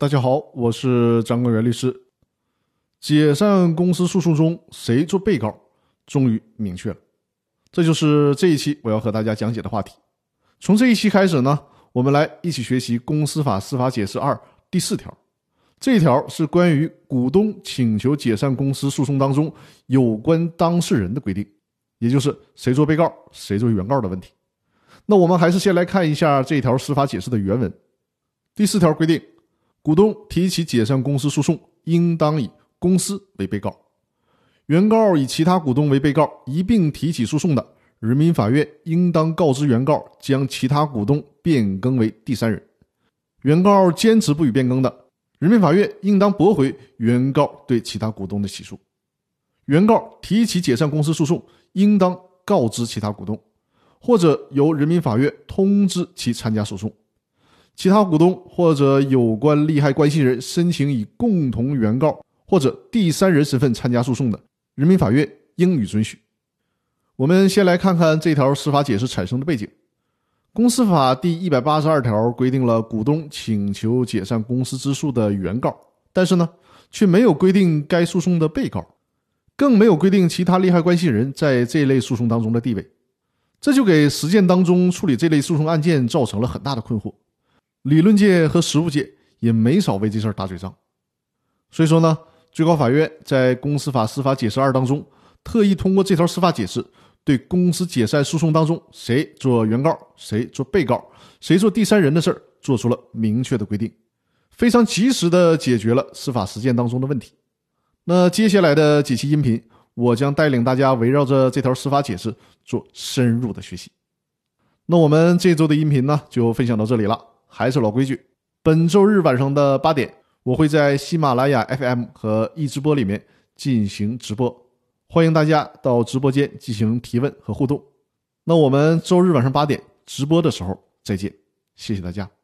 大家好，我是张根元律师。解散公司诉讼中谁做被告，终于明确了。这就是这一期我要和大家讲解的话题。从这一期开始呢，我们来一起学习《公司法司法解释二》第四条。这一条是关于股东请求解散公司诉讼当中有关当事人的规定，也就是谁做被告，谁做原告的问题。那我们还是先来看一下这条司法解释的原文。第四条规定。股东提起解散公司诉讼，应当以公司为被告；原告以其他股东为被告一并提起诉讼的，人民法院应当告知原告将其他股东变更为第三人。原告坚持不予变更的，人民法院应当驳回原告对其他股东的起诉。原告提起解散公司诉讼，应当告知其他股东，或者由人民法院通知其参加诉讼。其他股东或者有关利害关系人申请以共同原告或者第三人身份参加诉讼的，人民法院应予准许。我们先来看看这条司法解释产生的背景。公司法第一百八十二条规定了股东请求解散公司之诉的原告，但是呢，却没有规定该诉讼的被告，更没有规定其他利害关系人在这类诉讼当中的地位，这就给实践当中处理这类诉讼案件造成了很大的困惑。理论界和实务界也没少为这事儿打嘴仗，所以说呢，最高法院在《公司法司法解释二》当中，特意通过这条司法解释，对公司解散诉讼当中谁做原告、谁做被告、谁做第三人的事儿，做出了明确的规定，非常及时的解决了司法实践当中的问题。那接下来的几期音频，我将带领大家围绕着这条司法解释做深入的学习。那我们这周的音频呢，就分享到这里了。还是老规矩，本周日晚上的八点，我会在喜马拉雅 FM 和易直播里面进行直播，欢迎大家到直播间进行提问和互动。那我们周日晚上八点直播的时候再见，谢谢大家。